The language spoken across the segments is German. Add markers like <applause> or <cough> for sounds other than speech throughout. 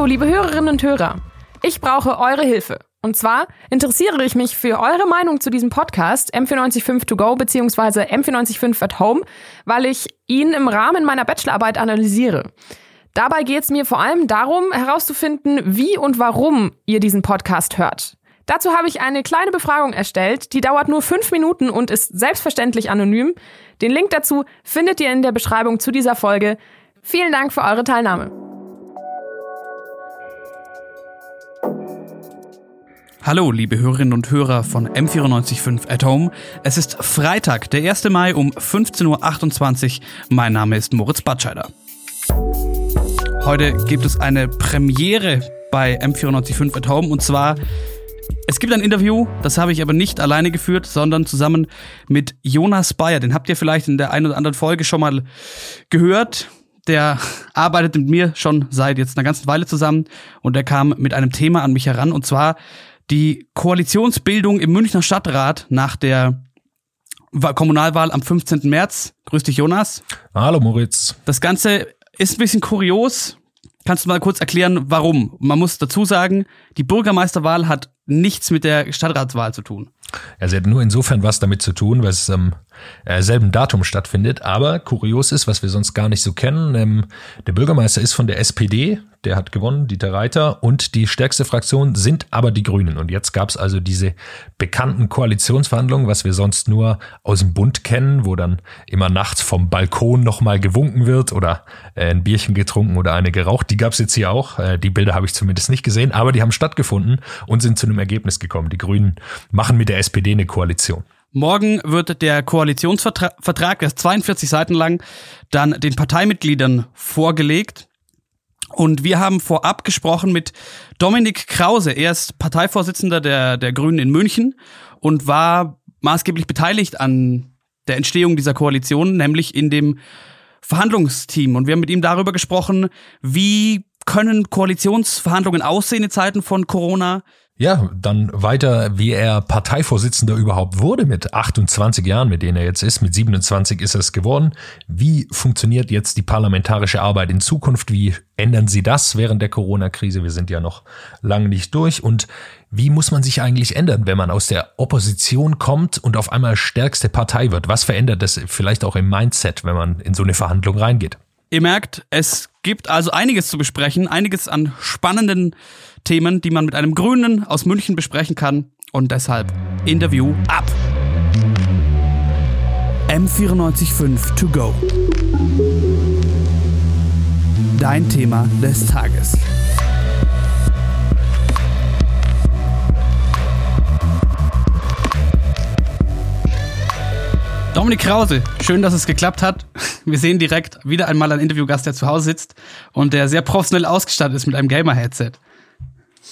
Hallo, liebe Hörerinnen und Hörer. Ich brauche eure Hilfe. Und zwar interessiere ich mich für eure Meinung zu diesem Podcast M495 To Go bzw. M495 at Home, weil ich ihn im Rahmen meiner Bachelorarbeit analysiere. Dabei geht es mir vor allem darum, herauszufinden, wie und warum ihr diesen Podcast hört. Dazu habe ich eine kleine Befragung erstellt, die dauert nur fünf Minuten und ist selbstverständlich anonym. Den Link dazu findet ihr in der Beschreibung zu dieser Folge. Vielen Dank für eure Teilnahme. Hallo, liebe Hörerinnen und Hörer von M945 at Home. Es ist Freitag, der 1. Mai um 15.28 Uhr. Mein Name ist Moritz Batscheider. Heute gibt es eine Premiere bei M945 at Home und zwar es gibt ein Interview, das habe ich aber nicht alleine geführt, sondern zusammen mit Jonas Bayer. Den habt ihr vielleicht in der einen oder anderen Folge schon mal gehört. Der arbeitet mit mir schon seit jetzt einer ganzen Weile zusammen und er kam mit einem Thema an mich heran und zwar die Koalitionsbildung im Münchner Stadtrat nach der Kommunalwahl am 15. März. Grüß dich, Jonas. Hallo, Moritz. Das Ganze ist ein bisschen kurios. Kannst du mal kurz erklären, warum? Man muss dazu sagen, die Bürgermeisterwahl hat nichts mit der Stadtratswahl zu tun. Ja, sie hat nur insofern was damit zu tun, weil es am äh, selben Datum stattfindet. Aber kurios ist, was wir sonst gar nicht so kennen. Ähm, der Bürgermeister ist von der SPD, der hat gewonnen, Dieter Reiter. Und die stärkste Fraktion sind aber die Grünen. Und jetzt gab es also diese bekannten Koalitionsverhandlungen, was wir sonst nur aus dem Bund kennen, wo dann immer nachts vom Balkon nochmal gewunken wird oder äh, ein Bierchen getrunken oder eine geraucht. Die gab es jetzt hier auch. Äh, die Bilder habe ich zumindest nicht gesehen, aber die haben stattgefunden und sind zu einem Ergebnis gekommen. Die Grünen machen mit der SPD eine Koalition. Morgen wird der Koalitionsvertrag, der ist 42 Seiten lang, dann den Parteimitgliedern vorgelegt. Und wir haben vorab gesprochen mit Dominik Krause. Er ist Parteivorsitzender der, der Grünen in München und war maßgeblich beteiligt an der Entstehung dieser Koalition, nämlich in dem Verhandlungsteam. Und wir haben mit ihm darüber gesprochen, wie können Koalitionsverhandlungen aussehen in Zeiten von Corona? Ja, dann weiter, wie er Parteivorsitzender überhaupt wurde mit 28 Jahren, mit denen er jetzt ist. Mit 27 ist er es geworden. Wie funktioniert jetzt die parlamentarische Arbeit in Zukunft? Wie ändern Sie das während der Corona-Krise? Wir sind ja noch lange nicht durch. Und wie muss man sich eigentlich ändern, wenn man aus der Opposition kommt und auf einmal stärkste Partei wird? Was verändert das vielleicht auch im Mindset, wenn man in so eine Verhandlung reingeht? Ihr merkt, es gibt also einiges zu besprechen, einiges an spannenden Themen, die man mit einem Grünen aus München besprechen kann. Und deshalb Interview ab. M945 to go. Dein Thema des Tages. Dominik Krause, schön, dass es geklappt hat. Wir sehen direkt wieder einmal einen Interviewgast, der zu Hause sitzt und der sehr professionell ausgestattet ist mit einem Gamer-Headset.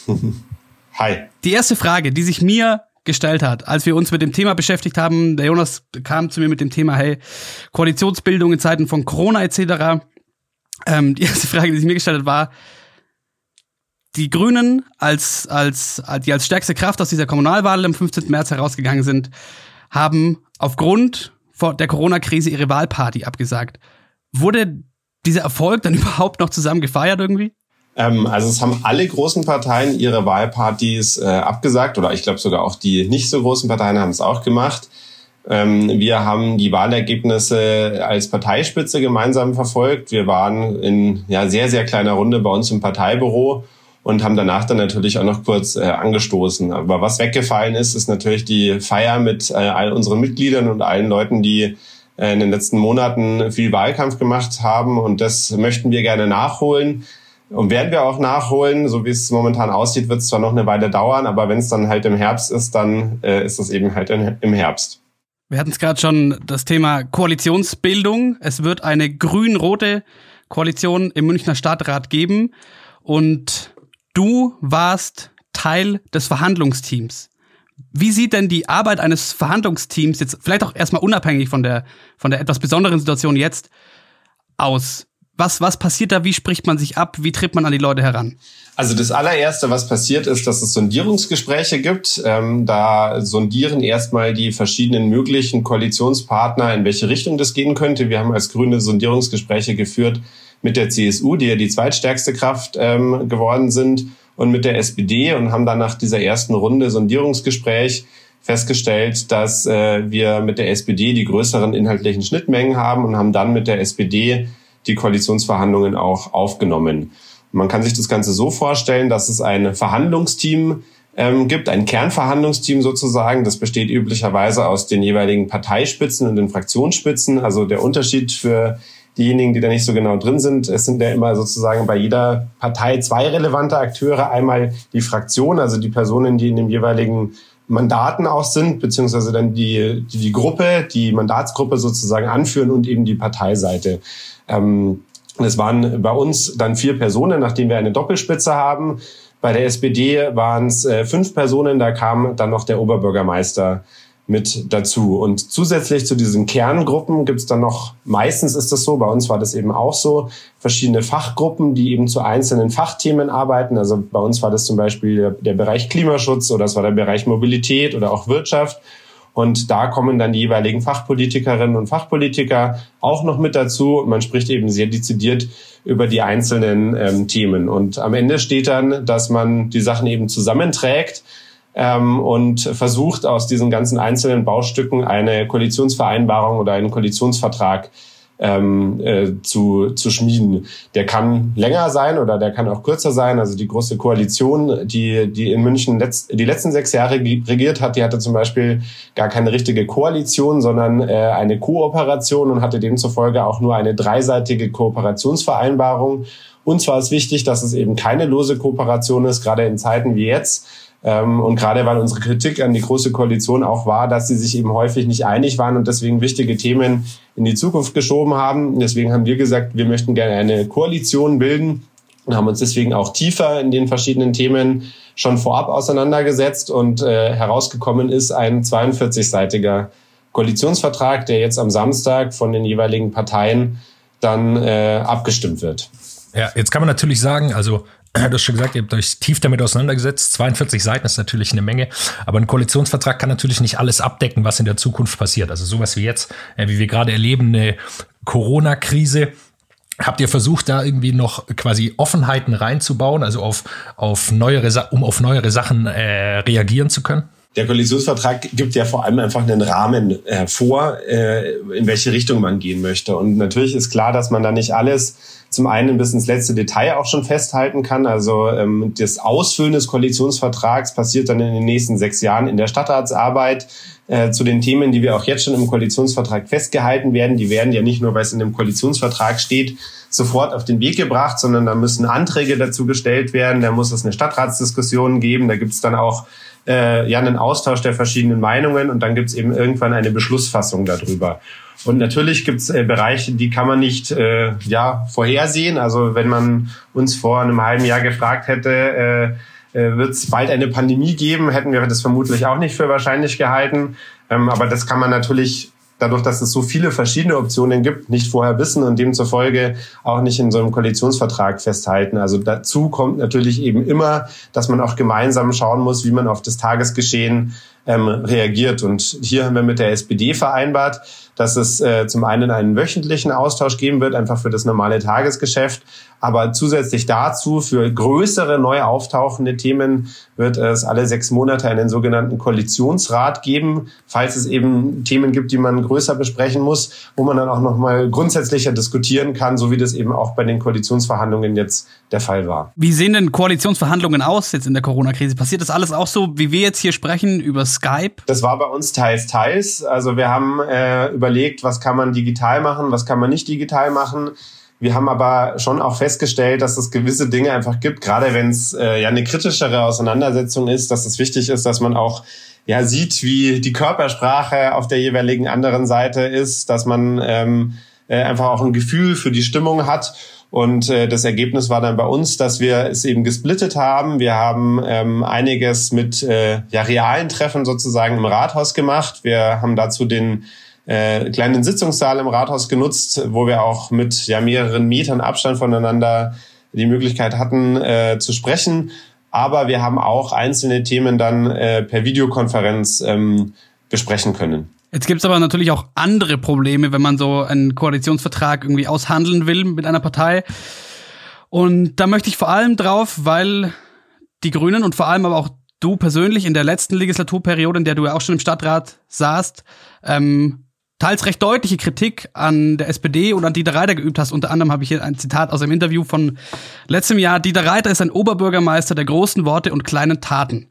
<laughs> Hi. Die erste Frage, die sich mir gestellt hat, als wir uns mit dem Thema beschäftigt haben, der Jonas kam zu mir mit dem Thema, hey, Koalitionsbildung in Zeiten von Corona etc. Ähm, die erste Frage, die sich mir gestellt hat, war, die Grünen als, als, die als stärkste Kraft aus dieser Kommunalwahl am 15. März herausgegangen sind, haben aufgrund der Corona-Krise ihre Wahlparty abgesagt. Wurde dieser Erfolg dann <laughs> überhaupt noch zusammen gefeiert irgendwie? Ähm, also es haben alle großen Parteien ihre Wahlpartys äh, abgesagt oder ich glaube sogar auch die nicht so großen Parteien haben es auch gemacht. Ähm, wir haben die Wahlergebnisse als Parteispitze gemeinsam verfolgt. Wir waren in ja, sehr, sehr kleiner Runde bei uns im Parteibüro und haben danach dann natürlich auch noch kurz äh, angestoßen. Aber was weggefallen ist, ist natürlich die Feier mit äh, all unseren Mitgliedern und allen Leuten, die äh, in den letzten Monaten viel Wahlkampf gemacht haben. Und das möchten wir gerne nachholen. Und werden wir auch nachholen, so wie es momentan aussieht, wird es zwar noch eine Weile dauern, aber wenn es dann halt im Herbst ist, dann äh, ist es eben halt in, im Herbst. Wir hatten es gerade schon das Thema Koalitionsbildung. Es wird eine grün-rote Koalition im Münchner Stadtrat geben. Und du warst Teil des Verhandlungsteams. Wie sieht denn die Arbeit eines Verhandlungsteams jetzt, vielleicht auch erstmal unabhängig von der, von der etwas besonderen Situation jetzt, aus? Was, was passiert da? Wie spricht man sich ab? Wie tritt man an die Leute heran? Also das allererste, was passiert, ist, dass es Sondierungsgespräche gibt. Ähm, da sondieren erstmal die verschiedenen möglichen Koalitionspartner, in welche Richtung das gehen könnte. Wir haben als Grüne Sondierungsgespräche geführt mit der CSU, die ja die zweitstärkste Kraft ähm, geworden sind, und mit der SPD und haben dann nach dieser ersten Runde Sondierungsgespräch festgestellt, dass äh, wir mit der SPD die größeren inhaltlichen Schnittmengen haben und haben dann mit der SPD die Koalitionsverhandlungen auch aufgenommen. Man kann sich das Ganze so vorstellen, dass es ein Verhandlungsteam ähm, gibt, ein Kernverhandlungsteam sozusagen. Das besteht üblicherweise aus den jeweiligen Parteispitzen und den Fraktionsspitzen. Also der Unterschied für diejenigen, die da nicht so genau drin sind, es sind ja immer sozusagen bei jeder Partei zwei relevante Akteure. Einmal die Fraktion, also die Personen, die in dem jeweiligen Mandaten auch sind, beziehungsweise dann die, die, die Gruppe, die Mandatsgruppe sozusagen anführen und eben die Parteiseite. Ähm, es waren bei uns dann vier Personen, nachdem wir eine Doppelspitze haben. Bei der SPD waren es äh, fünf Personen, da kam dann noch der Oberbürgermeister mit dazu. Und zusätzlich zu diesen Kerngruppen gibt es dann noch, meistens ist das so, bei uns war das eben auch so, verschiedene Fachgruppen, die eben zu einzelnen Fachthemen arbeiten. Also bei uns war das zum Beispiel der, der Bereich Klimaschutz oder es war der Bereich Mobilität oder auch Wirtschaft. Und da kommen dann die jeweiligen Fachpolitikerinnen und Fachpolitiker auch noch mit dazu. Und man spricht eben sehr dezidiert über die einzelnen ähm, Themen. Und am Ende steht dann, dass man die Sachen eben zusammenträgt ähm, und versucht aus diesen ganzen einzelnen Baustücken eine Koalitionsvereinbarung oder einen Koalitionsvertrag ähm, äh, zu, zu schmieden. Der kann länger sein oder der kann auch kürzer sein. Also die große Koalition, die, die in München letzt, die letzten sechs Jahre regiert hat, die hatte zum Beispiel gar keine richtige Koalition, sondern äh, eine Kooperation und hatte demzufolge auch nur eine dreiseitige Kooperationsvereinbarung. Und zwar ist wichtig, dass es eben keine lose Kooperation ist, gerade in Zeiten wie jetzt und gerade weil unsere Kritik an die Große Koalition auch war, dass sie sich eben häufig nicht einig waren und deswegen wichtige Themen in die Zukunft geschoben haben. Deswegen haben wir gesagt, wir möchten gerne eine Koalition bilden und haben uns deswegen auch tiefer in den verschiedenen Themen schon vorab auseinandergesetzt und äh, herausgekommen ist ein 42-seitiger Koalitionsvertrag, der jetzt am Samstag von den jeweiligen Parteien dann äh, abgestimmt wird. Ja, jetzt kann man natürlich sagen, also <clears throat> Du hast schon gesagt, ihr habt euch tief damit auseinandergesetzt. 42 Seiten ist natürlich eine Menge, aber ein Koalitionsvertrag kann natürlich nicht alles abdecken, was in der Zukunft passiert. Also sowas wie jetzt, äh, wie wir gerade erleben, eine Corona-Krise. Habt ihr versucht, da irgendwie noch quasi Offenheiten reinzubauen, also auf, auf neuere, um auf neuere Sachen äh, reagieren zu können? Der Koalitionsvertrag gibt ja vor allem einfach einen Rahmen äh, vor, äh, in welche Richtung man gehen möchte. Und natürlich ist klar, dass man da nicht alles zum einen bis ins letzte Detail auch schon festhalten kann. Also ähm, das Ausfüllen des Koalitionsvertrags passiert dann in den nächsten sechs Jahren in der Stadtratsarbeit. Äh, zu den Themen, die wir auch jetzt schon im Koalitionsvertrag festgehalten werden, die werden ja nicht nur, weil es in dem Koalitionsvertrag steht, sofort auf den Weg gebracht, sondern da müssen Anträge dazu gestellt werden, da muss es eine Stadtratsdiskussion geben, da gibt es dann auch äh, ja einen Austausch der verschiedenen Meinungen und dann gibt es eben irgendwann eine Beschlussfassung darüber. Und natürlich gibt es äh, Bereiche, die kann man nicht äh, ja, vorhersehen. Also wenn man uns vor einem halben Jahr gefragt hätte, äh, äh, wird es bald eine Pandemie geben, hätten wir das vermutlich auch nicht für wahrscheinlich gehalten. Ähm, aber das kann man natürlich dadurch, dass es so viele verschiedene Optionen gibt, nicht vorher wissen und demzufolge auch nicht in so einem Koalitionsvertrag festhalten. Also dazu kommt natürlich eben immer, dass man auch gemeinsam schauen muss, wie man auf das Tagesgeschehen ähm, reagiert. Und hier haben wir mit der SPD vereinbart, dass es äh, zum einen einen wöchentlichen Austausch geben wird, einfach für das normale Tagesgeschäft. Aber zusätzlich dazu, für größere neu auftauchende Themen wird es alle sechs Monate einen sogenannten Koalitionsrat geben, falls es eben Themen gibt, die man größer besprechen muss, wo man dann auch nochmal grundsätzlicher diskutieren kann, so wie das eben auch bei den Koalitionsverhandlungen jetzt der Fall war. Wie sehen denn Koalitionsverhandlungen aus jetzt in der Corona-Krise? Passiert das alles auch so, wie wir jetzt hier sprechen, über Skype? Das war bei uns teils, teils. Also wir haben äh, überlegt, was kann man digital machen, was kann man nicht digital machen. Wir haben aber schon auch festgestellt, dass es gewisse Dinge einfach gibt, gerade wenn es äh, ja eine kritischere Auseinandersetzung ist, dass es wichtig ist, dass man auch ja sieht, wie die Körpersprache auf der jeweiligen anderen Seite ist, dass man ähm, äh, einfach auch ein Gefühl für die Stimmung hat. Und äh, das Ergebnis war dann bei uns, dass wir es eben gesplittet haben. Wir haben ähm, einiges mit äh, ja, realen Treffen sozusagen im Rathaus gemacht. Wir haben dazu den äh, kleinen Sitzungssaal im Rathaus genutzt, wo wir auch mit ja, mehreren Metern Abstand voneinander die Möglichkeit hatten äh, zu sprechen. Aber wir haben auch einzelne Themen dann äh, per Videokonferenz ähm, besprechen können. Jetzt gibt es aber natürlich auch andere Probleme, wenn man so einen Koalitionsvertrag irgendwie aushandeln will mit einer Partei. Und da möchte ich vor allem drauf, weil die Grünen und vor allem aber auch du persönlich in der letzten Legislaturperiode, in der du ja auch schon im Stadtrat saßt, ähm, teils recht deutliche Kritik an der SPD und an Dieter Reiter geübt hast. Unter anderem habe ich hier ein Zitat aus einem Interview von letztem Jahr. Dieter Reiter ist ein Oberbürgermeister der großen Worte und kleinen Taten.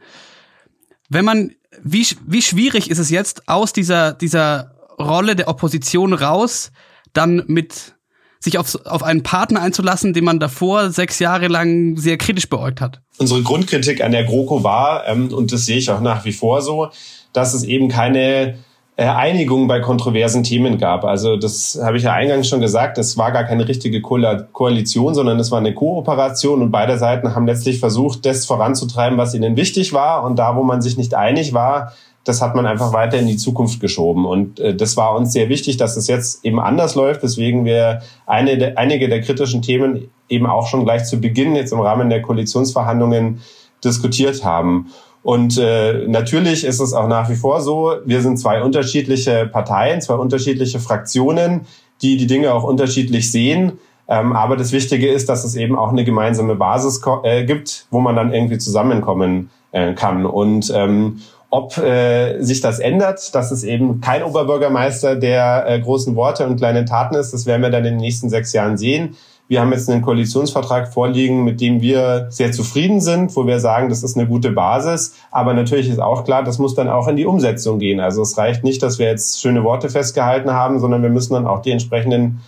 Wenn man, wie, wie schwierig ist es jetzt aus dieser, dieser Rolle der Opposition raus, dann mit sich auf, auf einen Partner einzulassen, den man davor sechs Jahre lang sehr kritisch beäugt hat? Unsere Grundkritik an der GroKo war, ähm, und das sehe ich auch nach wie vor so, dass es eben keine Einigung bei kontroversen Themen gab. Also das habe ich ja eingangs schon gesagt, es war gar keine richtige Ko Koalition, sondern es war eine Kooperation und beide Seiten haben letztlich versucht, das voranzutreiben, was ihnen wichtig war und da, wo man sich nicht einig war, das hat man einfach weiter in die Zukunft geschoben. Und äh, das war uns sehr wichtig, dass es jetzt eben anders läuft, weswegen wir eine de, einige der kritischen Themen eben auch schon gleich zu Beginn jetzt im Rahmen der Koalitionsverhandlungen diskutiert haben. Und äh, natürlich ist es auch nach wie vor so, wir sind zwei unterschiedliche Parteien, zwei unterschiedliche Fraktionen, die die Dinge auch unterschiedlich sehen. Ähm, aber das Wichtige ist, dass es eben auch eine gemeinsame Basis äh, gibt, wo man dann irgendwie zusammenkommen äh, kann. Und ähm, ob äh, sich das ändert, dass es eben kein Oberbürgermeister der äh, großen Worte und kleinen Taten ist, das werden wir dann in den nächsten sechs Jahren sehen. Wir haben jetzt einen Koalitionsvertrag vorliegen, mit dem wir sehr zufrieden sind, wo wir sagen, das ist eine gute Basis. Aber natürlich ist auch klar, das muss dann auch in die Umsetzung gehen. Also es reicht nicht, dass wir jetzt schöne Worte festgehalten haben, sondern wir müssen dann auch die entsprechenden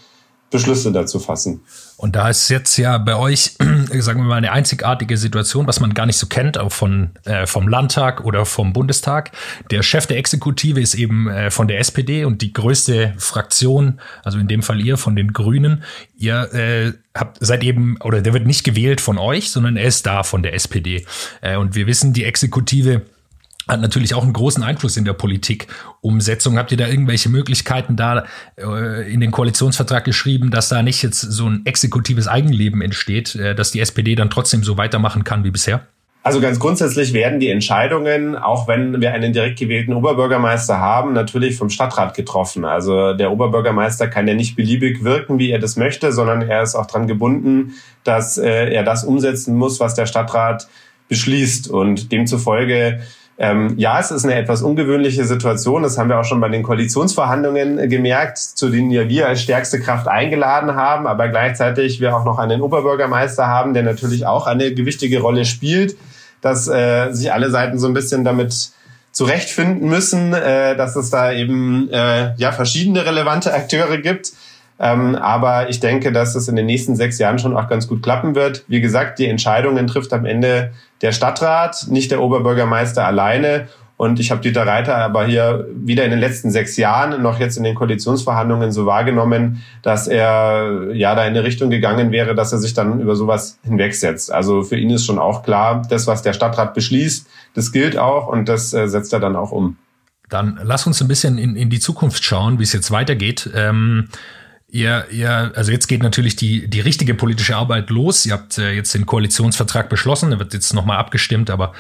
Beschlüsse dazu fassen. Und da ist jetzt ja bei euch, <clears throat> sagen wir mal, eine einzigartige Situation, was man gar nicht so kennt, auch von, äh, vom Landtag oder vom Bundestag. Der Chef der Exekutive ist eben äh, von der SPD und die größte Fraktion, also in dem Fall ihr von den Grünen. Ihr äh, habt seid eben, oder der wird nicht gewählt von euch, sondern er ist da von der SPD. Äh, und wir wissen, die Exekutive hat natürlich auch einen großen Einfluss in der Politikumsetzung. Habt ihr da irgendwelche Möglichkeiten da äh, in den Koalitionsvertrag geschrieben, dass da nicht jetzt so ein exekutives Eigenleben entsteht, äh, dass die SPD dann trotzdem so weitermachen kann wie bisher? Also ganz grundsätzlich werden die Entscheidungen, auch wenn wir einen direkt gewählten Oberbürgermeister haben, natürlich vom Stadtrat getroffen. Also der Oberbürgermeister kann ja nicht beliebig wirken, wie er das möchte, sondern er ist auch dran gebunden, dass äh, er das umsetzen muss, was der Stadtrat beschließt. Und demzufolge ähm, ja, es ist eine etwas ungewöhnliche Situation. Das haben wir auch schon bei den Koalitionsverhandlungen gemerkt, zu denen ja wir als stärkste Kraft eingeladen haben, aber gleichzeitig wir auch noch einen Oberbürgermeister haben, der natürlich auch eine gewichtige Rolle spielt, dass äh, sich alle Seiten so ein bisschen damit zurechtfinden müssen, äh, dass es da eben äh, ja verschiedene relevante Akteure gibt. Ähm, aber ich denke, dass es in den nächsten sechs Jahren schon auch ganz gut klappen wird. Wie gesagt, die Entscheidungen trifft am Ende der Stadtrat, nicht der Oberbürgermeister alleine. Und ich habe Dieter Reiter aber hier wieder in den letzten sechs Jahren, noch jetzt in den Koalitionsverhandlungen so wahrgenommen, dass er ja da in eine Richtung gegangen wäre, dass er sich dann über sowas hinwegsetzt. Also für ihn ist schon auch klar, das, was der Stadtrat beschließt, das gilt auch und das äh, setzt er dann auch um. Dann lass uns ein bisschen in, in die Zukunft schauen, wie es jetzt weitergeht. Ähm Ihr, ihr, also jetzt geht natürlich die, die richtige politische Arbeit los. Ihr habt äh, jetzt den Koalitionsvertrag beschlossen, der wird jetzt nochmal abgestimmt, aber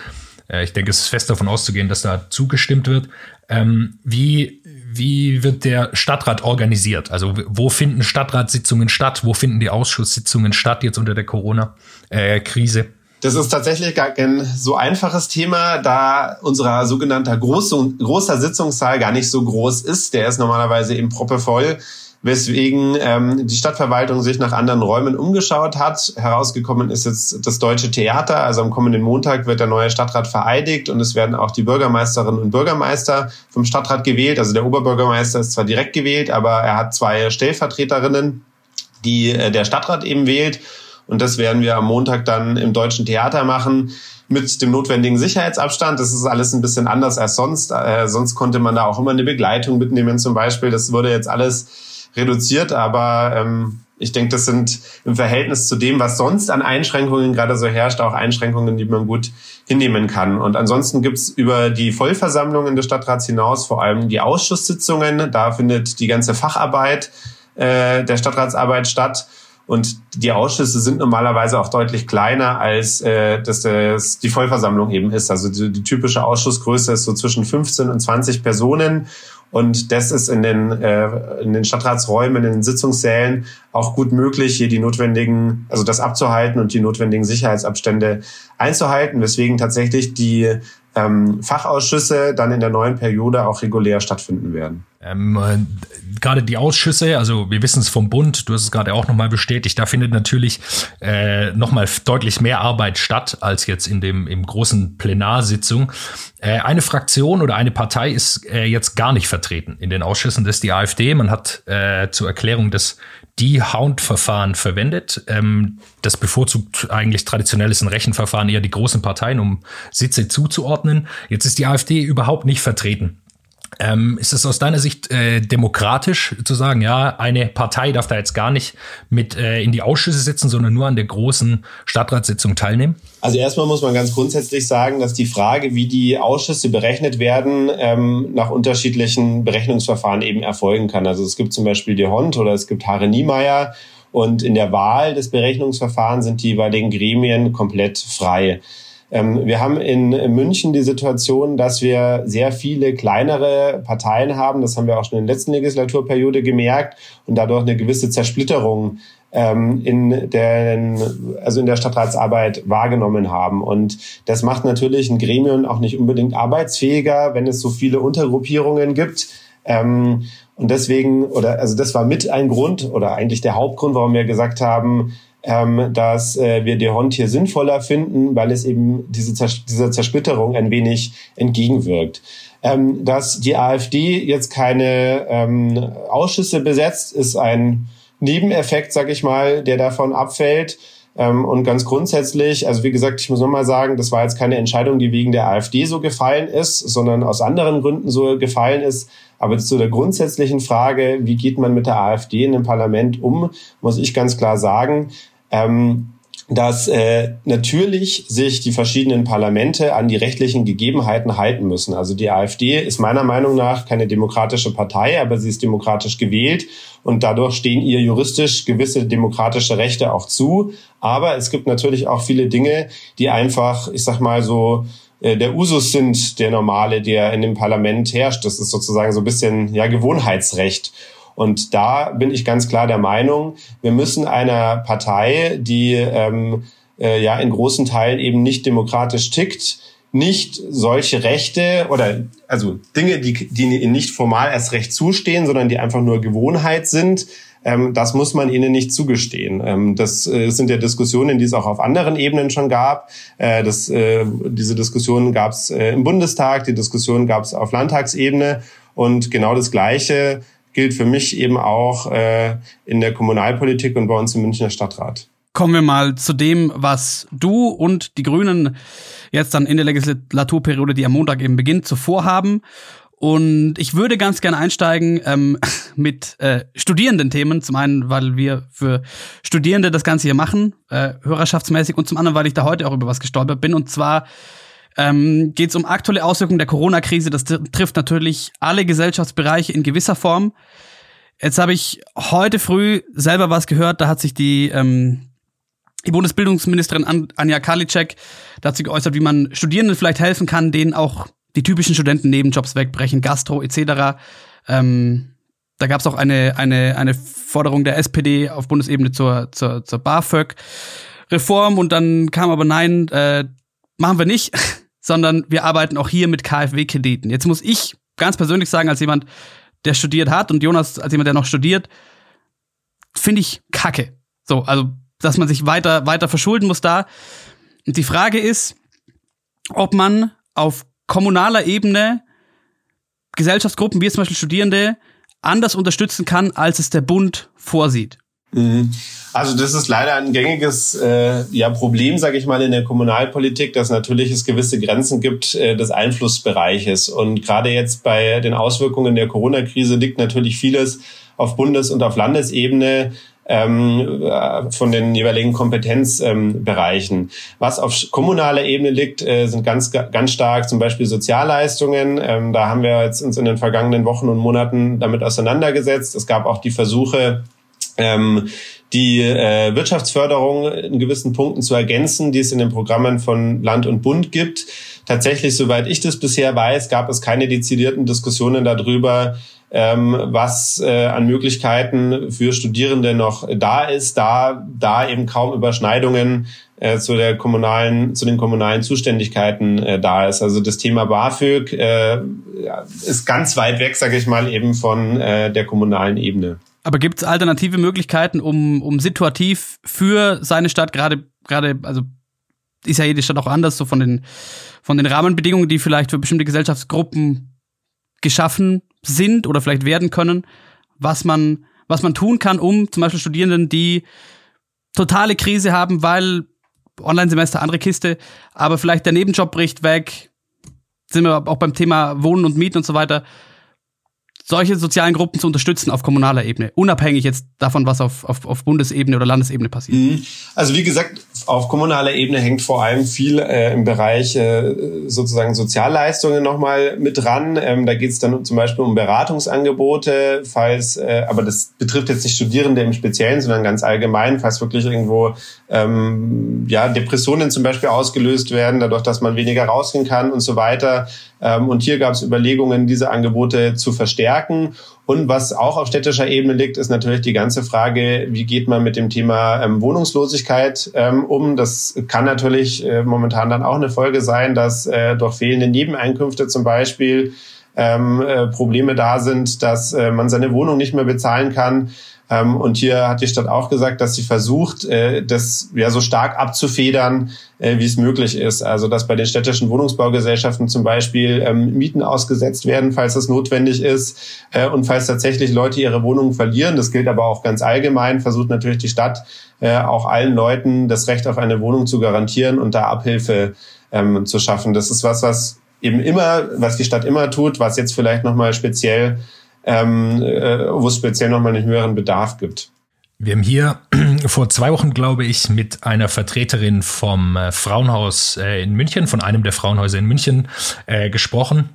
äh, ich denke, es ist fest davon auszugehen, dass da zugestimmt wird. Ähm, wie, wie wird der Stadtrat organisiert? Also wo finden Stadtratssitzungen statt? Wo finden die Ausschusssitzungen statt jetzt unter der Corona-Krise? Äh, das ist tatsächlich gar kein so einfaches Thema, da unser sogenannter große, großer Sitzungssaal gar nicht so groß ist. Der ist normalerweise eben proppevoll weswegen ähm, die Stadtverwaltung sich nach anderen Räumen umgeschaut hat. Herausgekommen ist jetzt das Deutsche Theater. Also am kommenden Montag wird der neue Stadtrat vereidigt und es werden auch die Bürgermeisterinnen und Bürgermeister vom Stadtrat gewählt. Also der Oberbürgermeister ist zwar direkt gewählt, aber er hat zwei Stellvertreterinnen, die äh, der Stadtrat eben wählt. Und das werden wir am Montag dann im Deutschen Theater machen mit dem notwendigen Sicherheitsabstand. Das ist alles ein bisschen anders als sonst. Äh, sonst konnte man da auch immer eine Begleitung mitnehmen zum Beispiel. Das wurde jetzt alles reduziert, aber ähm, ich denke, das sind im Verhältnis zu dem, was sonst an Einschränkungen gerade so herrscht, auch Einschränkungen, die man gut hinnehmen kann. Und ansonsten gibt's über die Vollversammlungen des Stadtrats hinaus vor allem die Ausschusssitzungen. Da findet die ganze Facharbeit äh, der Stadtratsarbeit statt. Und die Ausschüsse sind normalerweise auch deutlich kleiner, als äh, dass das die Vollversammlung eben ist. Also die, die typische Ausschussgröße ist so zwischen 15 und 20 Personen. Und das ist in den, äh, in den Stadtratsräumen, in den Sitzungssälen auch gut möglich, hier die notwendigen, also das abzuhalten und die notwendigen Sicherheitsabstände einzuhalten, weswegen tatsächlich die ähm, Fachausschüsse dann in der neuen Periode auch regulär stattfinden werden. Ähm, äh, gerade die Ausschüsse, also wir wissen es vom Bund, du hast es gerade auch nochmal bestätigt, da findet natürlich äh, nochmal deutlich mehr Arbeit statt als jetzt in dem im großen Plenarsitzung. Äh, eine Fraktion oder eine Partei ist äh, jetzt gar nicht vertreten in den Ausschüssen, das ist die AfD. Man hat äh, zur Erklärung des die Hound-Verfahren verwendet. Ähm, das bevorzugt eigentlich traditionelles Rechenverfahren eher die großen Parteien, um Sitze zuzuordnen. Jetzt ist die AfD überhaupt nicht vertreten. Ähm, ist es aus deiner Sicht äh, demokratisch zu sagen, ja, eine Partei darf da jetzt gar nicht mit äh, in die Ausschüsse sitzen, sondern nur an der großen Stadtratssitzung teilnehmen? Also erstmal muss man ganz grundsätzlich sagen, dass die Frage, wie die Ausschüsse berechnet werden, ähm, nach unterschiedlichen Berechnungsverfahren eben erfolgen kann. Also es gibt zum Beispiel die Hond oder es gibt Hare Niemeyer und in der Wahl des Berechnungsverfahrens sind die jeweiligen Gremien komplett frei. Ähm, wir haben in München die Situation, dass wir sehr viele kleinere Parteien haben. Das haben wir auch schon in der letzten Legislaturperiode gemerkt und dadurch eine gewisse Zersplitterung ähm, in der, also in der Stadtratsarbeit wahrgenommen haben. Und das macht natürlich ein Gremium auch nicht unbedingt arbeitsfähiger, wenn es so viele Untergruppierungen gibt. Ähm, und deswegen, oder also das war mit ein Grund oder eigentlich der Hauptgrund, warum wir gesagt haben, ähm, dass äh, wir die Hond hier sinnvoller finden, weil es eben diese Zers dieser Zersplitterung ein wenig entgegenwirkt. Ähm, dass die AfD jetzt keine ähm, Ausschüsse besetzt, ist ein Nebeneffekt, sag ich mal, der davon abfällt. Ähm, und ganz grundsätzlich, also wie gesagt, ich muss nochmal sagen, das war jetzt keine Entscheidung, die wegen der AfD so gefallen ist, sondern aus anderen Gründen so gefallen ist. Aber zu der grundsätzlichen Frage, wie geht man mit der AfD in dem Parlament um, muss ich ganz klar sagen, ähm, dass äh, natürlich sich die verschiedenen Parlamente an die rechtlichen Gegebenheiten halten müssen. Also die AfD ist meiner Meinung nach keine demokratische Partei, aber sie ist demokratisch gewählt und dadurch stehen ihr juristisch gewisse demokratische Rechte auch zu. Aber es gibt natürlich auch viele Dinge, die einfach, ich sag mal so, äh, der Usus sind, der normale, der in dem Parlament herrscht. Das ist sozusagen so ein bisschen ja Gewohnheitsrecht. Und da bin ich ganz klar der Meinung, wir müssen einer Partei, die ähm, äh, ja in großen Teilen eben nicht demokratisch tickt, nicht solche Rechte oder also Dinge, die, die ihnen nicht formal erst recht zustehen, sondern die einfach nur Gewohnheit sind, ähm, das muss man ihnen nicht zugestehen. Ähm, das äh, sind ja Diskussionen, die es auch auf anderen Ebenen schon gab. Äh, das, äh, diese Diskussionen gab es äh, im Bundestag, die Diskussionen gab es auf Landtagsebene und genau das Gleiche gilt für mich eben auch äh, in der Kommunalpolitik und bei uns im Münchner Stadtrat. Kommen wir mal zu dem, was du und die Grünen jetzt dann in der Legislaturperiode, die am Montag eben beginnt, zuvor haben. Und ich würde ganz gerne einsteigen ähm, <laughs> mit äh, Studierendenthemen. Zum einen, weil wir für Studierende das Ganze hier machen, äh, hörerschaftsmäßig, und zum anderen, weil ich da heute auch über was gestolpert bin. Und zwar ähm, geht es um aktuelle Auswirkungen der Corona-Krise. Das trifft natürlich alle Gesellschaftsbereiche in gewisser Form. Jetzt habe ich heute früh selber was gehört, da hat sich die, ähm, die Bundesbildungsministerin Anja Karliczek dazu geäußert, wie man Studierenden vielleicht helfen kann, denen auch die typischen Studenten-Nebenjobs wegbrechen, Gastro etc. Ähm, da gab es auch eine, eine, eine Forderung der SPD auf Bundesebene zur, zur, zur BAföG-Reform und dann kam aber nein, äh, machen wir nicht. <laughs> sondern wir arbeiten auch hier mit KfW-Krediten. Jetzt muss ich ganz persönlich sagen, als jemand, der studiert hat und Jonas als jemand, der noch studiert, finde ich kacke. So, also, dass man sich weiter, weiter verschulden muss da. Und die Frage ist, ob man auf kommunaler Ebene Gesellschaftsgruppen, wie zum Beispiel Studierende, anders unterstützen kann, als es der Bund vorsieht. Mhm. Also das ist leider ein gängiges äh, ja, Problem, sage ich mal, in der Kommunalpolitik, dass natürlich es gewisse Grenzen gibt äh, des Einflussbereiches. Und gerade jetzt bei den Auswirkungen der Corona-Krise liegt natürlich vieles auf Bundes- und auf Landesebene ähm, äh, von den jeweiligen Kompetenzbereichen. Ähm, Was auf kommunaler Ebene liegt, äh, sind ganz, ganz stark zum Beispiel Sozialleistungen. Ähm, da haben wir jetzt uns in den vergangenen Wochen und Monaten damit auseinandergesetzt. Es gab auch die Versuche, ähm, die äh, Wirtschaftsförderung in gewissen Punkten zu ergänzen, die es in den Programmen von Land und Bund gibt. Tatsächlich, soweit ich das bisher weiß, gab es keine dezidierten Diskussionen darüber, ähm, was äh, an Möglichkeiten für Studierende noch da ist, da da eben kaum Überschneidungen äh, zu der kommunalen zu den kommunalen Zuständigkeiten äh, da ist. Also das Thema BAföG äh, ist ganz weit weg, sage ich mal, eben von äh, der kommunalen Ebene. Aber gibt es alternative Möglichkeiten, um, um situativ für seine Stadt gerade, gerade, also ist ja jede Stadt auch anders, so von den, von den Rahmenbedingungen, die vielleicht für bestimmte Gesellschaftsgruppen geschaffen sind oder vielleicht werden können, was man, was man tun kann, um zum Beispiel Studierenden, die totale Krise haben, weil Online-Semester andere Kiste, aber vielleicht der Nebenjob bricht weg, sind wir auch beim Thema Wohnen und Mieten und so weiter, solche sozialen Gruppen zu unterstützen auf kommunaler Ebene, unabhängig jetzt davon, was auf, auf, auf Bundesebene oder Landesebene passiert? Mhm. Also wie gesagt, auf kommunaler Ebene hängt vor allem viel äh, im Bereich äh, sozusagen Sozialleistungen nochmal mit dran. Ähm, da geht es dann zum Beispiel um Beratungsangebote, falls, äh, aber das betrifft jetzt nicht Studierende im Speziellen, sondern ganz allgemein, falls wirklich irgendwo ähm, ja, Depressionen zum Beispiel ausgelöst werden, dadurch, dass man weniger rausgehen kann und so weiter. Ähm, und hier gab es Überlegungen, diese Angebote zu verstärken. Und was auch auf städtischer Ebene liegt, ist natürlich die ganze Frage, wie geht man mit dem Thema ähm, Wohnungslosigkeit ähm, um. Das kann natürlich äh, momentan dann auch eine Folge sein, dass äh, durch fehlende Nebeneinkünfte zum Beispiel ähm, äh, Probleme da sind, dass äh, man seine Wohnung nicht mehr bezahlen kann. Ähm, und hier hat die Stadt auch gesagt, dass sie versucht, äh, das ja so stark abzufedern, äh, wie es möglich ist. Also dass bei den städtischen Wohnungsbaugesellschaften zum Beispiel ähm, Mieten ausgesetzt werden, falls das notwendig ist äh, und falls tatsächlich Leute ihre Wohnungen verlieren. Das gilt aber auch ganz allgemein. Versucht natürlich die Stadt auch allen Leuten das Recht auf eine Wohnung zu garantieren und da Abhilfe ähm, zu schaffen. Das ist was, was eben immer, was die Stadt immer tut, was jetzt vielleicht nochmal speziell ähm, äh, wo es speziell nochmal einen höheren Bedarf gibt. Wir haben hier <clears throat> vor zwei Wochen, glaube ich, mit einer Vertreterin vom äh, Frauenhaus äh, in München, von einem der Frauenhäuser in München, äh, gesprochen.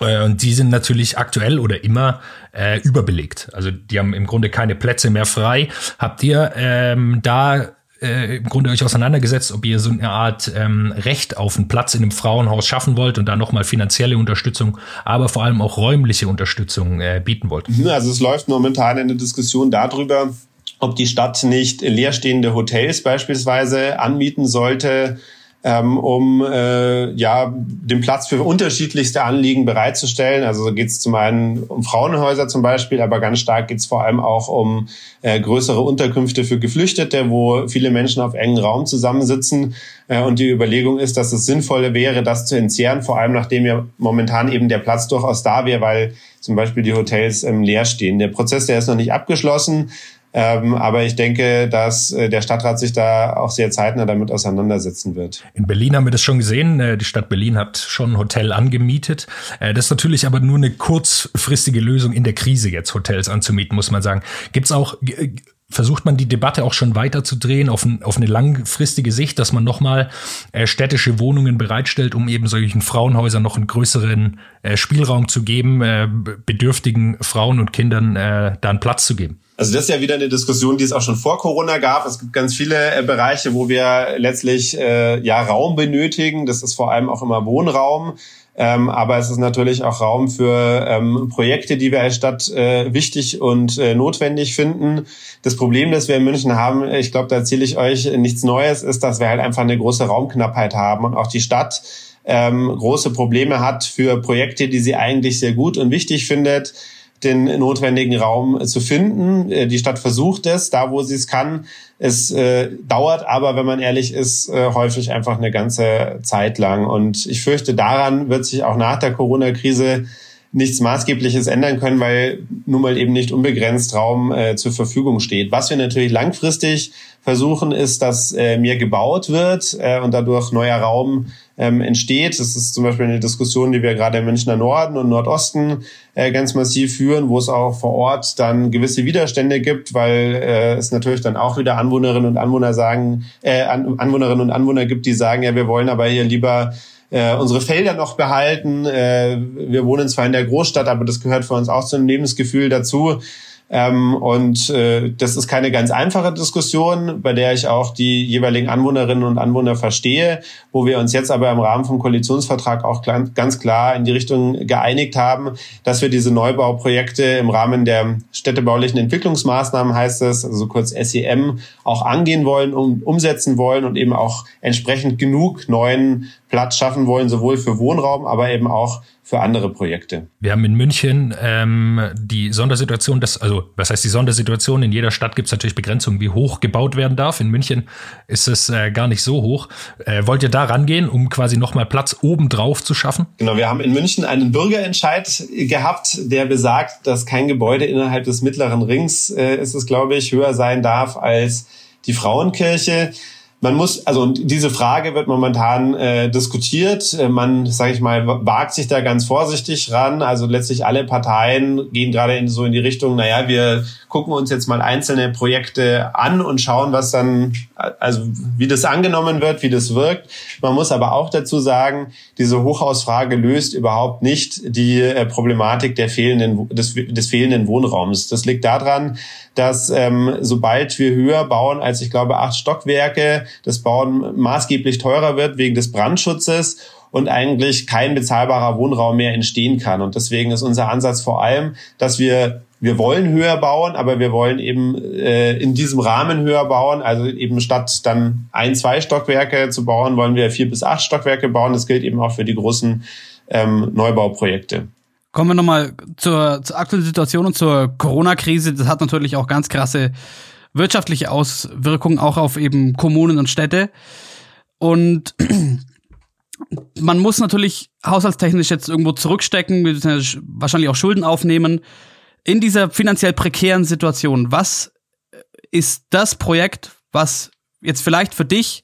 Äh, und die sind natürlich aktuell oder immer äh, überbelegt. Also die haben im Grunde keine Plätze mehr frei. Habt ihr ähm, da äh, im Grunde euch auseinandergesetzt, ob ihr so eine Art ähm, Recht auf einen Platz in einem Frauenhaus schaffen wollt und da nochmal finanzielle Unterstützung, aber vor allem auch räumliche Unterstützung äh, bieten wollt. Mhm, also es läuft momentan eine Diskussion darüber, ob die Stadt nicht leerstehende Hotels beispielsweise anmieten sollte, ähm, um äh, ja den Platz für unterschiedlichste Anliegen bereitzustellen. Also so geht es zum einen um Frauenhäuser zum Beispiel, aber ganz stark geht es vor allem auch um äh, größere Unterkünfte für Geflüchtete, wo viele Menschen auf engen Raum zusammensitzen. Äh, und die Überlegung ist, dass es sinnvoller wäre, das zu entzehren, vor allem nachdem ja momentan eben der Platz durchaus da wäre, weil zum Beispiel die Hotels ähm, leer stehen. Der Prozess, der ist noch nicht abgeschlossen. Ähm, aber ich denke, dass äh, der Stadtrat sich da auch sehr zeitnah damit auseinandersetzen wird. In Berlin haben wir das schon gesehen. Äh, die Stadt Berlin hat schon ein Hotel angemietet. Äh, das ist natürlich aber nur eine kurzfristige Lösung in der Krise, jetzt Hotels anzumieten, muss man sagen. Gibt's auch versucht man die Debatte auch schon weiter zu drehen auf, ein, auf eine langfristige Sicht, dass man nochmal äh, städtische Wohnungen bereitstellt, um eben solchen Frauenhäusern noch einen größeren äh, Spielraum zu geben, äh, bedürftigen Frauen und Kindern äh, da einen Platz zu geben. Also das ist ja wieder eine Diskussion, die es auch schon vor Corona gab. Es gibt ganz viele äh, Bereiche, wo wir letztlich äh, ja Raum benötigen. Das ist vor allem auch immer Wohnraum. Ähm, aber es ist natürlich auch Raum für ähm, Projekte, die wir als Stadt äh, wichtig und äh, notwendig finden. Das Problem, das wir in München haben, ich glaube, da erzähle ich euch nichts Neues, ist, dass wir halt einfach eine große Raumknappheit haben und auch die Stadt ähm, große Probleme hat für Projekte, die sie eigentlich sehr gut und wichtig findet den notwendigen Raum zu finden. Äh, die Stadt versucht es, da wo sie es kann. Es äh, dauert aber, wenn man ehrlich ist, äh, häufig einfach eine ganze Zeit lang. Und ich fürchte, daran wird sich auch nach der Corona-Krise nichts Maßgebliches ändern können, weil nun mal eben nicht unbegrenzt Raum äh, zur Verfügung steht. Was wir natürlich langfristig versuchen, ist, dass äh, mehr gebaut wird äh, und dadurch neuer Raum ähm, entsteht. Das ist zum Beispiel eine Diskussion, die wir gerade im Münchner Norden und Nordosten äh, ganz massiv führen, wo es auch vor Ort dann gewisse Widerstände gibt, weil äh, es natürlich dann auch wieder Anwohnerinnen und Anwohner sagen, äh, Anwohnerinnen und Anwohner gibt, die sagen, ja, wir wollen aber hier lieber äh, unsere Felder noch behalten. Äh, wir wohnen zwar in der Großstadt, aber das gehört für uns auch zu einem Lebensgefühl dazu. Ähm, und äh, das ist keine ganz einfache Diskussion, bei der ich auch die jeweiligen Anwohnerinnen und Anwohner verstehe, wo wir uns jetzt aber im Rahmen vom Koalitionsvertrag auch ganz klar in die Richtung geeinigt haben, dass wir diese Neubauprojekte im Rahmen der städtebaulichen Entwicklungsmaßnahmen, heißt es, also kurz SEM, auch angehen wollen und umsetzen wollen und eben auch entsprechend genug neuen Platz schaffen wollen, sowohl für Wohnraum, aber eben auch für andere Projekte. Wir haben in München ähm, die Sondersituation, dass, also was heißt die Sondersituation? In jeder Stadt gibt es natürlich Begrenzungen, wie hoch gebaut werden darf. In München ist es äh, gar nicht so hoch. Äh, wollt ihr da rangehen, um quasi nochmal Platz obendrauf zu schaffen? Genau, wir haben in München einen Bürgerentscheid gehabt, der besagt, dass kein Gebäude innerhalb des mittleren Rings, äh, ist es glaube ich, höher sein darf als die Frauenkirche man muss, also diese Frage wird momentan äh, diskutiert. Äh, man, sage ich mal, wagt sich da ganz vorsichtig ran. Also letztlich alle Parteien gehen gerade in, so in die Richtung, naja, wir gucken uns jetzt mal einzelne Projekte an und schauen, was dann, also wie das angenommen wird, wie das wirkt. Man muss aber auch dazu sagen, diese Hochhausfrage löst überhaupt nicht die äh, Problematik der fehlenden, des, des fehlenden Wohnraums. Das liegt daran, dass ähm, sobald wir höher bauen als ich glaube acht Stockwerke, das Bauen maßgeblich teurer wird wegen des Brandschutzes und eigentlich kein bezahlbarer Wohnraum mehr entstehen kann. Und deswegen ist unser Ansatz vor allem, dass wir wir wollen höher bauen, aber wir wollen eben äh, in diesem Rahmen höher bauen. Also eben statt dann ein, zwei Stockwerke zu bauen, wollen wir vier bis acht Stockwerke bauen. Das gilt eben auch für die großen ähm, Neubauprojekte. Kommen wir nochmal zur, zur aktuellen Situation und zur Corona-Krise. Das hat natürlich auch ganz krasse wirtschaftliche Auswirkungen auch auf eben Kommunen und Städte. Und <clears throat> man muss natürlich haushaltstechnisch jetzt irgendwo zurückstecken, wahrscheinlich auch Schulden aufnehmen. In dieser finanziell prekären Situation, was ist das Projekt, was jetzt vielleicht für dich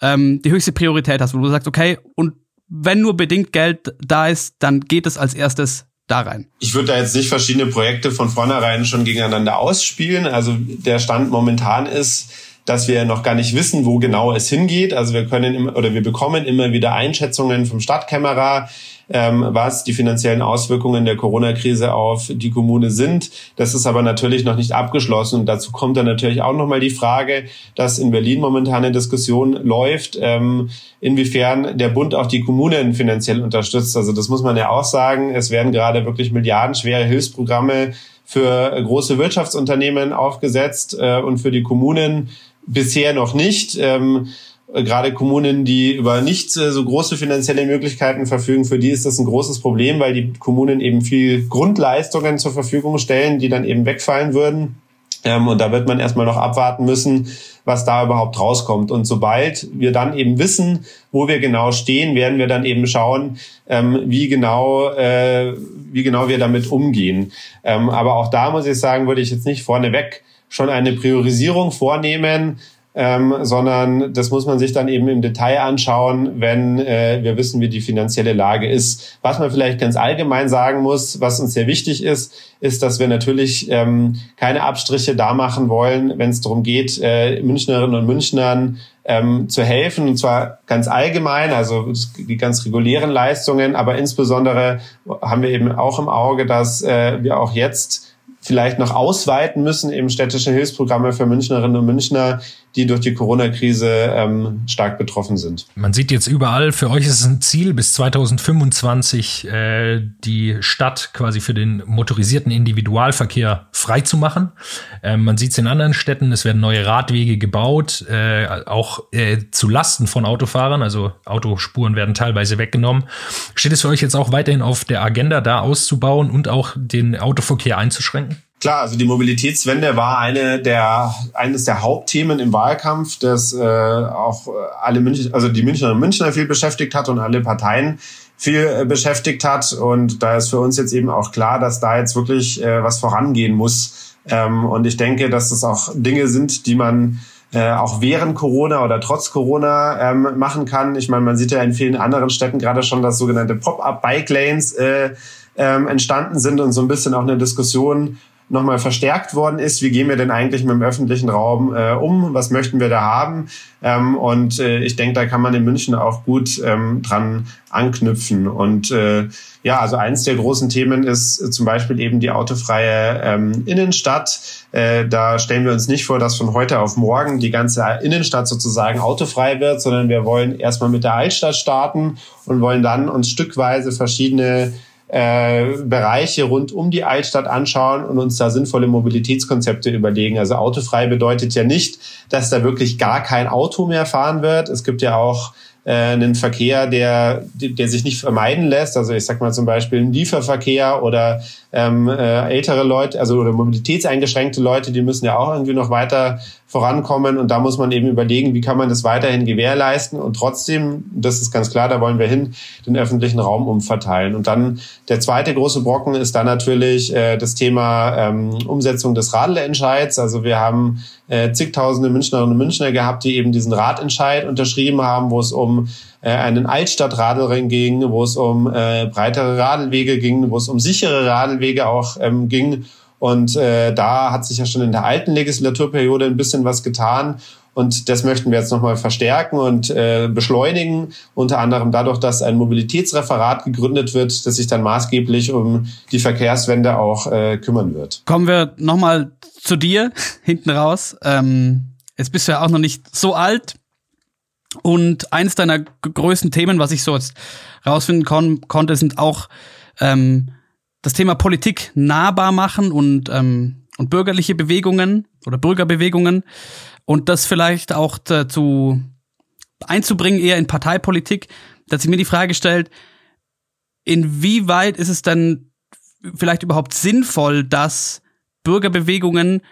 ähm, die höchste Priorität hast, wo du sagst, okay, und wenn nur bedingt Geld da ist, dann geht es als erstes da rein. Ich würde da jetzt nicht verschiedene Projekte von vornherein schon gegeneinander ausspielen. Also der Stand momentan ist, dass wir noch gar nicht wissen, wo genau es hingeht. Also wir können immer, oder wir bekommen immer wieder Einschätzungen vom Stadtkämmerer, ähm, was die finanziellen Auswirkungen der Corona-Krise auf die Kommune sind. Das ist aber natürlich noch nicht abgeschlossen. Und dazu kommt dann natürlich auch nochmal die Frage, dass in Berlin momentan eine Diskussion läuft, ähm, inwiefern der Bund auch die Kommunen finanziell unterstützt. Also das muss man ja auch sagen. Es werden gerade wirklich milliardenschwere Hilfsprogramme für große Wirtschaftsunternehmen aufgesetzt äh, und für die Kommunen bisher noch nicht. Ähm, gerade Kommunen, die über nicht äh, so große finanzielle Möglichkeiten verfügen, für die ist das ein großes Problem, weil die Kommunen eben viel Grundleistungen zur Verfügung stellen, die dann eben wegfallen würden. Ähm, und da wird man erstmal noch abwarten müssen, was da überhaupt rauskommt. Und sobald wir dann eben wissen, wo wir genau stehen, werden wir dann eben schauen, ähm, wie genau, äh, wie genau wir damit umgehen. Ähm, aber auch da muss ich sagen, würde ich jetzt nicht vorneweg schon eine Priorisierung vornehmen, ähm, sondern das muss man sich dann eben im Detail anschauen, wenn äh, wir wissen, wie die finanzielle Lage ist. Was man vielleicht ganz allgemein sagen muss, was uns sehr wichtig ist, ist, dass wir natürlich ähm, keine Abstriche da machen wollen, wenn es darum geht, äh, Münchnerinnen und Münchnern ähm, zu helfen, und zwar ganz allgemein, also die ganz regulären Leistungen, aber insbesondere haben wir eben auch im Auge, dass äh, wir auch jetzt vielleicht noch ausweiten müssen, eben städtische Hilfsprogramme für Münchnerinnen und Münchner, die durch die Corona-Krise ähm, stark betroffen sind. Man sieht jetzt überall, für euch ist es ein Ziel, bis 2025 äh, die Stadt quasi für den motorisierten Individualverkehr freizumachen. Ähm, man sieht es in anderen Städten, es werden neue Radwege gebaut, äh, auch äh, zu Lasten von Autofahrern, also Autospuren werden teilweise weggenommen. Steht es für euch jetzt auch weiterhin auf der Agenda, da auszubauen und auch den Autoverkehr einzuschränken? Klar, also die Mobilitätswende war eine der, eines der Hauptthemen im Wahlkampf, das äh, auch alle München, also die Münchner und Münchner viel beschäftigt hat und alle Parteien viel äh, beschäftigt hat. Und da ist für uns jetzt eben auch klar, dass da jetzt wirklich äh, was vorangehen muss. Ähm, und ich denke, dass das auch Dinge sind, die man äh, auch während Corona oder trotz Corona ähm, machen kann. Ich meine, man sieht ja in vielen anderen Städten gerade schon, dass sogenannte Pop-up Bike Lanes äh, ähm, entstanden sind und so ein bisschen auch eine Diskussion nochmal verstärkt worden ist. Wie gehen wir denn eigentlich mit dem öffentlichen Raum äh, um? Was möchten wir da haben? Ähm, und äh, ich denke, da kann man in München auch gut ähm, dran anknüpfen. Und äh, ja, also eins der großen Themen ist zum Beispiel eben die autofreie ähm, Innenstadt. Äh, da stellen wir uns nicht vor, dass von heute auf morgen die ganze Innenstadt sozusagen autofrei wird, sondern wir wollen erstmal mit der Altstadt starten und wollen dann uns stückweise verschiedene äh, Bereiche rund um die Altstadt anschauen und uns da sinnvolle Mobilitätskonzepte überlegen. Also autofrei bedeutet ja nicht, dass da wirklich gar kein Auto mehr fahren wird. Es gibt ja auch äh, einen Verkehr, der, der sich nicht vermeiden lässt. Also ich sag mal zum Beispiel ein Lieferverkehr oder ähm, äh, ältere Leute, also oder mobilitätseingeschränkte Leute, die müssen ja auch irgendwie noch weiter vorankommen und da muss man eben überlegen, wie kann man das weiterhin gewährleisten und trotzdem, das ist ganz klar, da wollen wir hin, den öffentlichen Raum umverteilen. Und dann der zweite große Brocken ist dann natürlich äh, das Thema ähm, Umsetzung des Radelentscheids. Also wir haben äh, zigtausende Münchnerinnen und Münchner gehabt, die eben diesen Radentscheid unterschrieben haben, wo es um äh, einen Altstadtradelring ging, wo es um äh, breitere Radelwege ging, wo es um sichere Radelwege auch ähm, ging. Und äh, da hat sich ja schon in der alten Legislaturperiode ein bisschen was getan. Und das möchten wir jetzt nochmal verstärken und äh, beschleunigen, unter anderem dadurch, dass ein Mobilitätsreferat gegründet wird, das sich dann maßgeblich um die Verkehrswende auch äh, kümmern wird. Kommen wir nochmal zu dir <laughs> hinten raus. Ähm, jetzt bist du ja auch noch nicht so alt. Und eines deiner größten Themen, was ich so jetzt rausfinden kon konnte, sind auch ähm, das Thema Politik nahbar machen und, ähm, und bürgerliche Bewegungen oder Bürgerbewegungen. Und das vielleicht auch dazu einzubringen, eher in Parteipolitik, dass sich mir die Frage stellt, inwieweit ist es denn vielleicht überhaupt sinnvoll, dass Bürgerbewegungen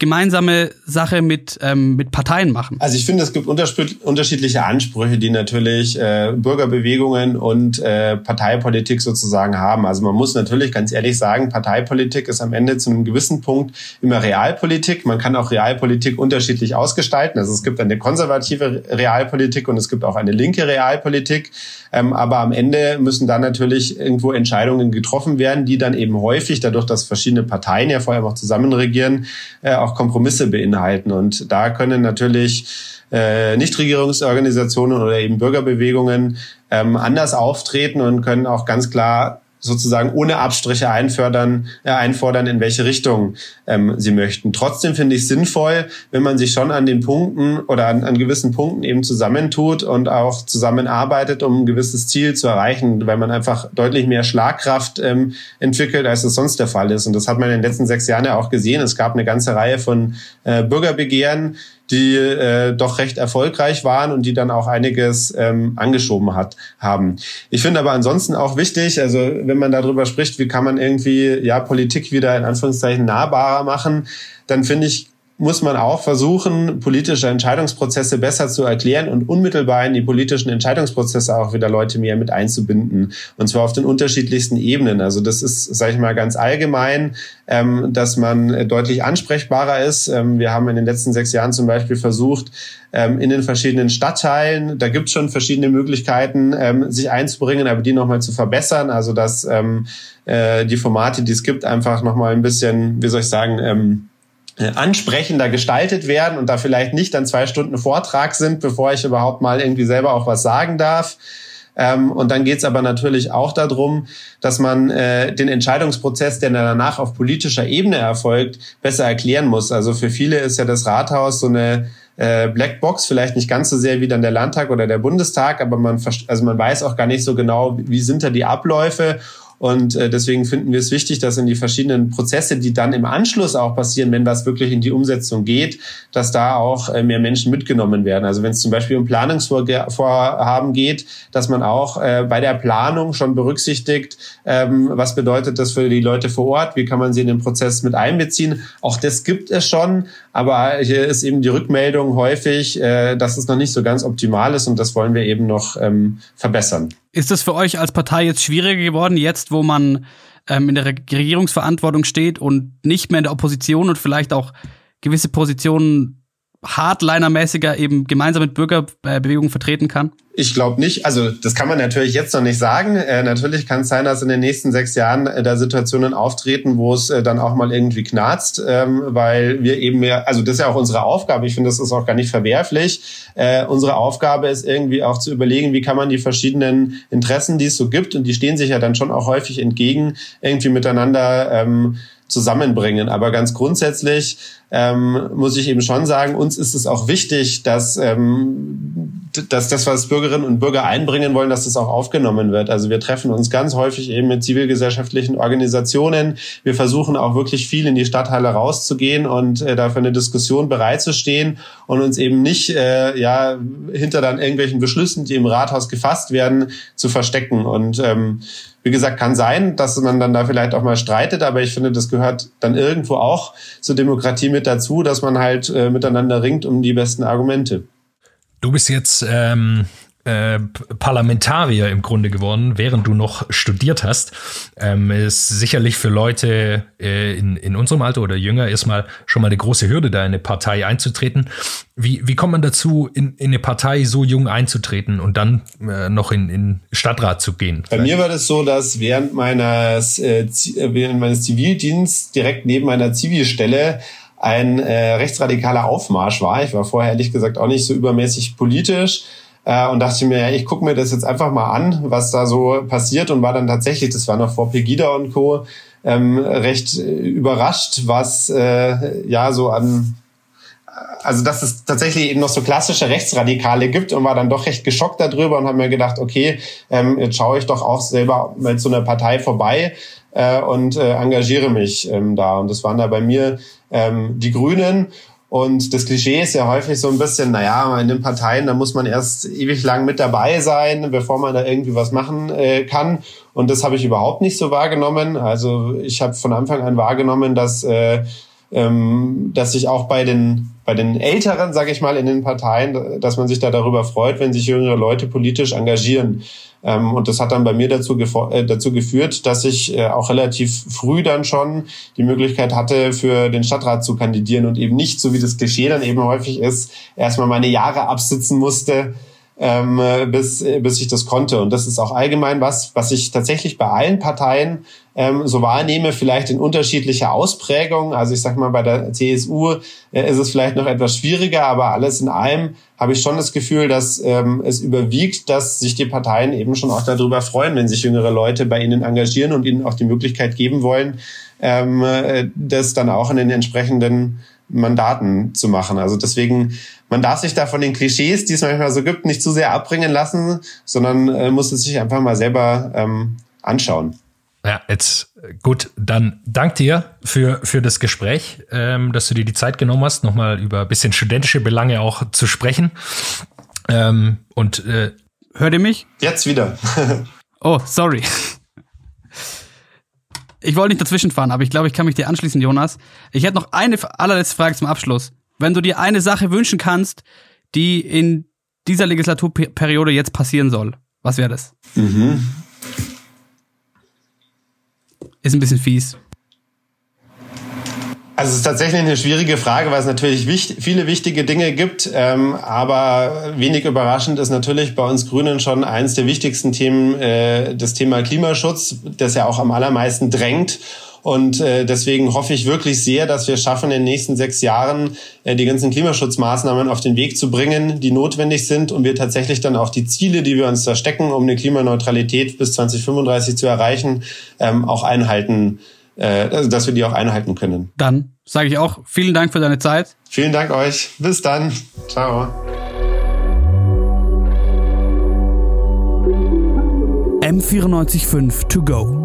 gemeinsame Sache mit, ähm, mit Parteien machen? Also ich finde, es gibt unterschiedliche Ansprüche, die natürlich äh, Bürgerbewegungen und äh, Parteipolitik sozusagen haben. Also man muss natürlich ganz ehrlich sagen, Parteipolitik ist am Ende zu einem gewissen Punkt immer Realpolitik. Man kann auch Realpolitik unterschiedlich ausgestalten. Also es gibt eine konservative Realpolitik und es gibt auch eine linke Realpolitik. Ähm, aber am Ende müssen dann natürlich irgendwo Entscheidungen getroffen werden, die dann eben häufig, dadurch, dass verschiedene Parteien ja vor allem auch zusammen regieren, äh, auch Kompromisse beinhalten. Und da können natürlich äh, Nichtregierungsorganisationen oder eben Bürgerbewegungen ähm, anders auftreten und können auch ganz klar sozusagen ohne Abstriche einfordern, äh, einfordern, in welche Richtung ähm, sie möchten. Trotzdem finde ich sinnvoll, wenn man sich schon an den Punkten oder an, an gewissen Punkten eben zusammentut und auch zusammenarbeitet, um ein gewisses Ziel zu erreichen, weil man einfach deutlich mehr Schlagkraft ähm, entwickelt, als es sonst der Fall ist. Und das hat man in den letzten sechs Jahren ja auch gesehen. Es gab eine ganze Reihe von äh, Bürgerbegehren, die äh, doch recht erfolgreich waren und die dann auch einiges ähm, angeschoben hat, haben. Ich finde aber ansonsten auch wichtig, also wenn man darüber spricht, wie kann man irgendwie ja Politik wieder in Anführungszeichen nahbarer machen, dann finde ich, muss man auch versuchen, politische Entscheidungsprozesse besser zu erklären und unmittelbar in die politischen Entscheidungsprozesse auch wieder Leute mehr mit einzubinden. Und zwar auf den unterschiedlichsten Ebenen. Also das ist, sage ich mal, ganz allgemein, ähm, dass man deutlich ansprechbarer ist. Ähm, wir haben in den letzten sechs Jahren zum Beispiel versucht, ähm, in den verschiedenen Stadtteilen, da gibt es schon verschiedene Möglichkeiten, sich einzubringen, aber die nochmal zu verbessern. Also dass äh, die Formate, die es gibt, einfach nochmal ein bisschen, wie soll ich sagen, ansprechender gestaltet werden und da vielleicht nicht dann zwei Stunden Vortrag sind, bevor ich überhaupt mal irgendwie selber auch was sagen darf. Ähm, und dann geht es aber natürlich auch darum, dass man äh, den Entscheidungsprozess, der danach auf politischer Ebene erfolgt, besser erklären muss. Also für viele ist ja das Rathaus so eine äh, Blackbox, vielleicht nicht ganz so sehr wie dann der Landtag oder der Bundestag, aber man, also man weiß auch gar nicht so genau, wie sind da die Abläufe und äh, deswegen finden wir es wichtig, dass in die verschiedenen Prozesse, die dann im Anschluss auch passieren, wenn was wirklich in die Umsetzung geht, dass da auch äh, mehr Menschen mitgenommen werden. Also wenn es zum Beispiel um Planungsvorhaben geht, dass man auch äh, bei der Planung schon berücksichtigt, ähm, was bedeutet das für die Leute vor Ort, wie kann man sie in den Prozess mit einbeziehen. Auch das gibt es schon, aber hier ist eben die Rückmeldung häufig, äh, dass es noch nicht so ganz optimal ist und das wollen wir eben noch ähm, verbessern. Ist es für euch als Partei jetzt schwieriger geworden, jetzt wo man ähm, in der Regierungsverantwortung steht und nicht mehr in der Opposition und vielleicht auch gewisse Positionen Hardliner-mäßiger eben gemeinsam mit Bürgerbewegungen vertreten kann? Ich glaube nicht. Also das kann man natürlich jetzt noch nicht sagen. Äh, natürlich kann es sein, dass in den nächsten sechs Jahren äh, da Situationen auftreten, wo es äh, dann auch mal irgendwie knarzt, ähm, weil wir eben mehr, also das ist ja auch unsere Aufgabe. Ich finde, das ist auch gar nicht verwerflich. Äh, unsere Aufgabe ist irgendwie auch zu überlegen, wie kann man die verschiedenen Interessen, die es so gibt, und die stehen sich ja dann schon auch häufig entgegen, irgendwie miteinander ähm, zusammenbringen. Aber ganz grundsätzlich ähm, muss ich eben schon sagen, uns ist es auch wichtig, dass, ähm, dass das, was Bürgerinnen und Bürger einbringen wollen, dass das auch aufgenommen wird. Also wir treffen uns ganz häufig eben mit zivilgesellschaftlichen Organisationen. Wir versuchen auch wirklich viel in die Stadtteile rauszugehen und äh, dafür eine Diskussion bereitzustehen und uns eben nicht äh, ja hinter dann irgendwelchen Beschlüssen, die im Rathaus gefasst werden, zu verstecken. Und ähm, wie gesagt, kann sein, dass man dann da vielleicht auch mal streitet, aber ich finde, das gehört dann irgendwo auch zur Demokratie mit dazu, dass man halt äh, miteinander ringt um die besten Argumente. Du bist jetzt ähm, äh, Parlamentarier im Grunde geworden, während du noch studiert hast, ähm, ist sicherlich für Leute äh, in, in unserem Alter oder jünger erstmal schon mal eine große Hürde, da in eine Partei einzutreten. Wie, wie kommt man dazu, in, in eine Partei so jung einzutreten und dann äh, noch in, in Stadtrat zu gehen? Bei mir war das so, dass während meines, äh, während meines Zivildiensts direkt neben meiner Zivilstelle ein äh, rechtsradikaler Aufmarsch war. Ich war vorher ehrlich gesagt auch nicht so übermäßig politisch äh, und dachte mir, ja, ich gucke mir das jetzt einfach mal an, was da so passiert und war dann tatsächlich, das war noch vor Pegida und Co., ähm, recht äh, überrascht, was äh, ja so an also dass es tatsächlich eben noch so klassische Rechtsradikale gibt und war dann doch recht geschockt darüber und habe mir gedacht, okay, ähm, jetzt schaue ich doch auch selber mit so einer Partei vorbei äh, und äh, engagiere mich ähm, da. Und das waren da bei mir ähm, die Grünen. Und das Klischee ist ja häufig so ein bisschen, naja, in den Parteien, da muss man erst ewig lang mit dabei sein, bevor man da irgendwie was machen äh, kann. Und das habe ich überhaupt nicht so wahrgenommen. Also ich habe von Anfang an wahrgenommen, dass, äh, ähm, dass ich auch bei den, bei den Älteren, sage ich mal, in den Parteien, dass man sich da darüber freut, wenn sich jüngere Leute politisch engagieren. Ähm, und das hat dann bei mir dazu, äh, dazu geführt, dass ich äh, auch relativ früh dann schon die Möglichkeit hatte, für den Stadtrat zu kandidieren und eben nicht, so wie das Klischee dann eben häufig ist, erstmal meine Jahre absitzen musste, ähm, bis, bis ich das konnte. Und das ist auch allgemein was, was ich tatsächlich bei allen Parteien ähm, so wahrnehme, vielleicht in unterschiedlicher Ausprägung. Also ich sag mal, bei der CSU äh, ist es vielleicht noch etwas schwieriger, aber alles in allem habe ich schon das Gefühl, dass ähm, es überwiegt, dass sich die Parteien eben schon auch darüber freuen, wenn sich jüngere Leute bei ihnen engagieren und ihnen auch die Möglichkeit geben wollen, ähm, äh, das dann auch in den entsprechenden Mandaten zu machen. Also deswegen, man darf sich da von den Klischees, die es manchmal so gibt, nicht zu sehr abbringen lassen, sondern äh, muss es sich einfach mal selber ähm, anschauen. Ja, jetzt gut, dann dank dir für, für das Gespräch, ähm, dass du dir die Zeit genommen hast, nochmal über ein bisschen studentische Belange auch zu sprechen. Ähm, und äh, hört ihr mich? Jetzt wieder. <laughs> oh, sorry. Ich wollte nicht dazwischen fahren, aber ich glaube, ich kann mich dir anschließen, Jonas. Ich hätte noch eine allerletzte Frage zum Abschluss. Wenn du dir eine Sache wünschen kannst, die in dieser Legislaturperiode jetzt passieren soll, was wäre das? Mhm. Ist ein bisschen fies. Also es ist tatsächlich eine schwierige Frage, weil es natürlich wichtig, viele wichtige Dinge gibt. Ähm, aber wenig überraschend ist natürlich bei uns Grünen schon eines der wichtigsten Themen äh, das Thema Klimaschutz, das ja auch am allermeisten drängt. Und äh, deswegen hoffe ich wirklich sehr, dass wir schaffen, in den nächsten sechs Jahren äh, die ganzen Klimaschutzmaßnahmen auf den Weg zu bringen, die notwendig sind und wir tatsächlich dann auch die Ziele, die wir uns da stecken, um eine Klimaneutralität bis 2035 zu erreichen, ähm, auch einhalten äh, dass wir die auch einhalten können. Dann sage ich auch vielen Dank für deine Zeit. Vielen Dank euch. Bis dann. Ciao. M945 to go.